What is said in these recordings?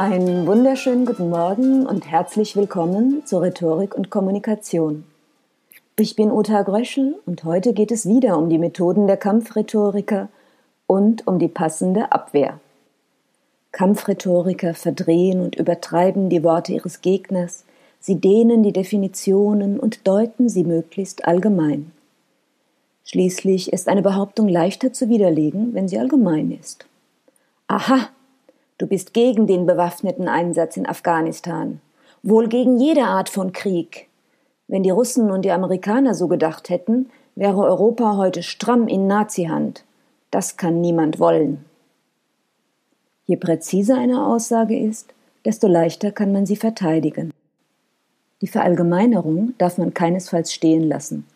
Einen wunderschönen guten Morgen und herzlich willkommen zur Rhetorik und Kommunikation. Ich bin Uta Gröschel und heute geht es wieder um die Methoden der Kampfrhetoriker und um die passende Abwehr. Kampfrhetoriker verdrehen und übertreiben die Worte ihres Gegners, sie dehnen die Definitionen und deuten sie möglichst allgemein. Schließlich ist eine Behauptung leichter zu widerlegen, wenn sie allgemein ist. Aha, du bist gegen den bewaffneten Einsatz in Afghanistan, wohl gegen jede Art von Krieg. Wenn die Russen und die Amerikaner so gedacht hätten, wäre Europa heute stramm in Nazihand. Das kann niemand wollen. Je präziser eine Aussage ist, desto leichter kann man sie verteidigen. Die Verallgemeinerung darf man keinesfalls stehen lassen.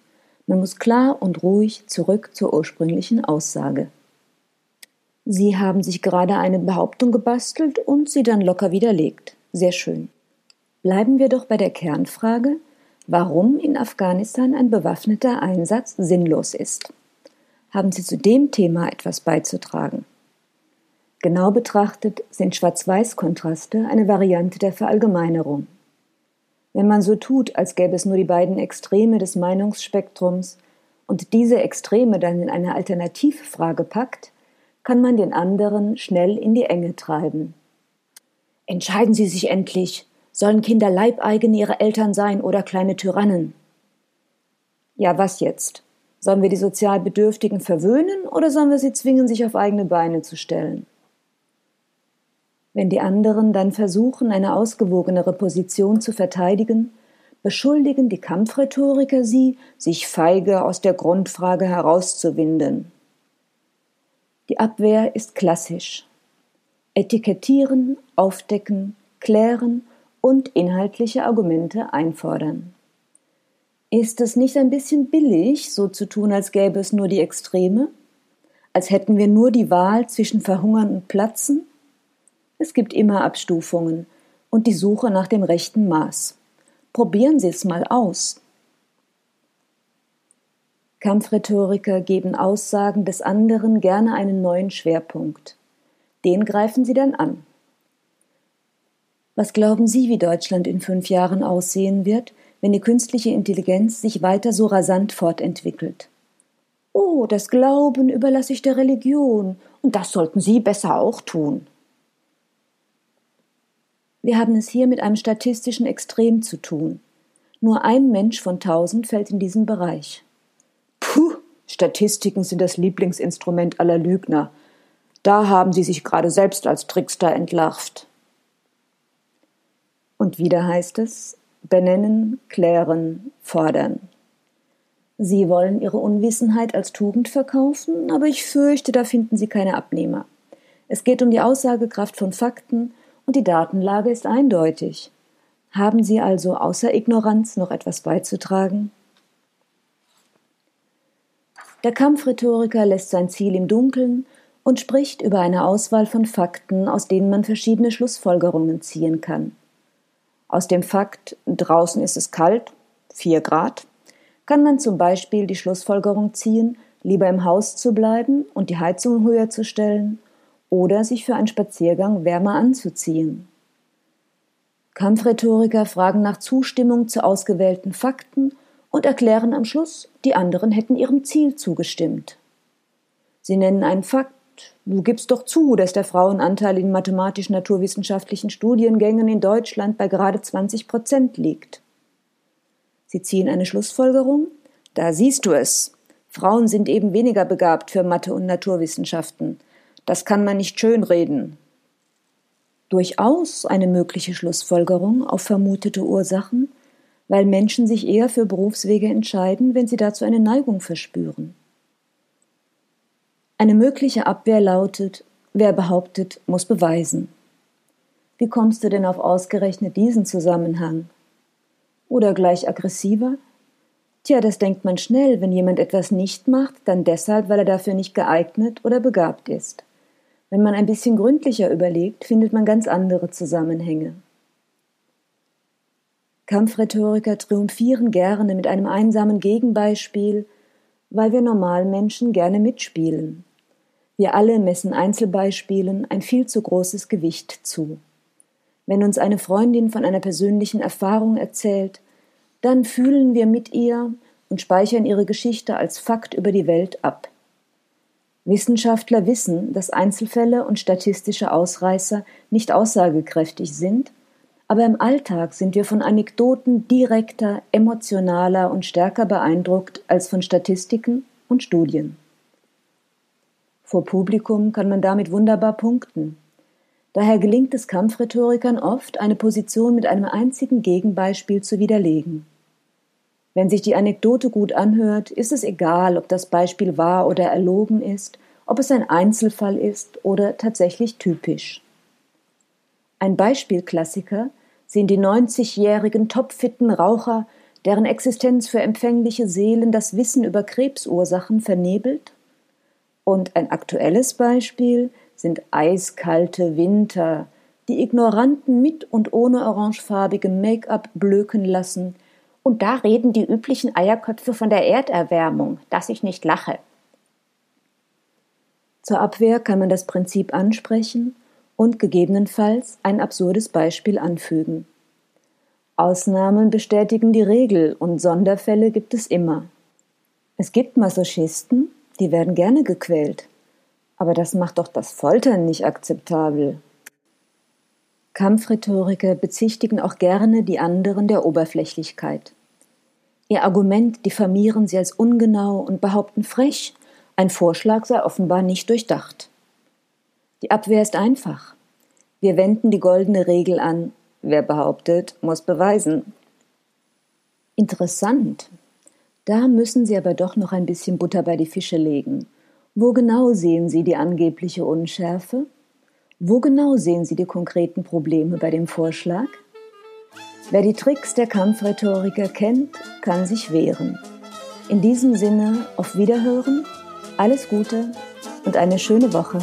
Man muss klar und ruhig zurück zur ursprünglichen Aussage. Sie haben sich gerade eine Behauptung gebastelt und sie dann locker widerlegt. Sehr schön. Bleiben wir doch bei der Kernfrage, warum in Afghanistan ein bewaffneter Einsatz sinnlos ist. Haben Sie zu dem Thema etwas beizutragen? Genau betrachtet sind Schwarz-Weiß-Kontraste eine Variante der Verallgemeinerung. Wenn man so tut, als gäbe es nur die beiden Extreme des Meinungsspektrums und diese Extreme dann in eine Alternativfrage packt, kann man den anderen schnell in die Enge treiben. Entscheiden Sie sich endlich, sollen Kinder Leibeigene ihrer Eltern sein oder kleine Tyrannen? Ja, was jetzt? Sollen wir die sozial Bedürftigen verwöhnen oder sollen wir sie zwingen, sich auf eigene Beine zu stellen? Wenn die anderen dann versuchen, eine ausgewogenere Position zu verteidigen, beschuldigen die Kampfrhetoriker sie, sich feige aus der Grundfrage herauszuwinden. Die Abwehr ist klassisch. Etikettieren, aufdecken, klären und inhaltliche Argumente einfordern. Ist es nicht ein bisschen billig, so zu tun, als gäbe es nur die Extreme? Als hätten wir nur die Wahl zwischen Verhungern und Platzen? Es gibt immer Abstufungen und die Suche nach dem rechten Maß. Probieren Sie es mal aus. Kampfrhetoriker geben Aussagen des anderen gerne einen neuen Schwerpunkt. Den greifen sie dann an. Was glauben Sie, wie Deutschland in fünf Jahren aussehen wird, wenn die künstliche Intelligenz sich weiter so rasant fortentwickelt? Oh, das Glauben überlasse ich der Religion, und das sollten Sie besser auch tun. Wir haben es hier mit einem statistischen Extrem zu tun. Nur ein Mensch von tausend fällt in diesen Bereich. Statistiken sind das Lieblingsinstrument aller Lügner. Da haben sie sich gerade selbst als Trickster entlarvt. Und wieder heißt es, benennen, klären, fordern. Sie wollen ihre Unwissenheit als Tugend verkaufen, aber ich fürchte, da finden Sie keine Abnehmer. Es geht um die Aussagekraft von Fakten und die Datenlage ist eindeutig. Haben Sie also außer Ignoranz noch etwas beizutragen? Der Kampfrhetoriker lässt sein Ziel im Dunkeln und spricht über eine Auswahl von Fakten, aus denen man verschiedene Schlussfolgerungen ziehen kann. Aus dem Fakt, draußen ist es kalt, vier Grad, kann man zum Beispiel die Schlussfolgerung ziehen, lieber im Haus zu bleiben und die Heizung höher zu stellen oder sich für einen Spaziergang wärmer anzuziehen. Kampfrhetoriker fragen nach Zustimmung zu ausgewählten Fakten und erklären am Schluss, die anderen hätten ihrem Ziel zugestimmt. Sie nennen einen Fakt, du gibst doch zu, dass der Frauenanteil in mathematisch-naturwissenschaftlichen Studiengängen in Deutschland bei gerade 20 Prozent liegt. Sie ziehen eine Schlussfolgerung, da siehst du es. Frauen sind eben weniger begabt für Mathe und Naturwissenschaften. Das kann man nicht schönreden. Durchaus eine mögliche Schlussfolgerung auf vermutete Ursachen, weil Menschen sich eher für Berufswege entscheiden, wenn sie dazu eine Neigung verspüren. Eine mögliche Abwehr lautet, wer behauptet, muss beweisen. Wie kommst du denn auf ausgerechnet diesen Zusammenhang? Oder gleich aggressiver? Tja, das denkt man schnell, wenn jemand etwas nicht macht, dann deshalb, weil er dafür nicht geeignet oder begabt ist. Wenn man ein bisschen gründlicher überlegt, findet man ganz andere Zusammenhänge. Kampfrhetoriker triumphieren gerne mit einem einsamen Gegenbeispiel, weil wir Normalmenschen gerne mitspielen. Wir alle messen Einzelbeispielen ein viel zu großes Gewicht zu. Wenn uns eine Freundin von einer persönlichen Erfahrung erzählt, dann fühlen wir mit ihr und speichern ihre Geschichte als Fakt über die Welt ab. Wissenschaftler wissen, dass Einzelfälle und statistische Ausreißer nicht aussagekräftig sind, aber im Alltag sind wir von Anekdoten direkter, emotionaler und stärker beeindruckt als von Statistiken und Studien. Vor Publikum kann man damit wunderbar punkten. Daher gelingt es Kampfrhetorikern oft, eine Position mit einem einzigen Gegenbeispiel zu widerlegen. Wenn sich die Anekdote gut anhört, ist es egal, ob das Beispiel wahr oder erlogen ist, ob es ein Einzelfall ist oder tatsächlich typisch. Ein Beispielklassiker sind die 90-jährigen topfitten Raucher, deren Existenz für empfängliche Seelen das Wissen über Krebsursachen vernebelt. Und ein aktuelles Beispiel sind eiskalte Winter, die Ignoranten mit und ohne orangefarbigem Make-up blöken lassen, und da reden die üblichen Eierköpfe von der Erderwärmung, dass ich nicht lache. Zur Abwehr kann man das Prinzip ansprechen und gegebenenfalls ein absurdes Beispiel anfügen. Ausnahmen bestätigen die Regel und Sonderfälle gibt es immer. Es gibt Masochisten, die werden gerne gequält. Aber das macht doch das Foltern nicht akzeptabel. Kampfrhetoriker bezichtigen auch gerne die anderen der Oberflächlichkeit. Ihr Argument diffamieren sie als ungenau und behaupten frech, ein Vorschlag sei offenbar nicht durchdacht. Die Abwehr ist einfach. Wir wenden die goldene Regel an. Wer behauptet, muss beweisen. Interessant. Da müssen Sie aber doch noch ein bisschen Butter bei die Fische legen. Wo genau sehen Sie die angebliche Unschärfe? Wo genau sehen Sie die konkreten Probleme bei dem Vorschlag? Wer die Tricks der Kampfrhetoriker kennt, kann sich wehren. In diesem Sinne auf Wiederhören, alles Gute und eine schöne Woche.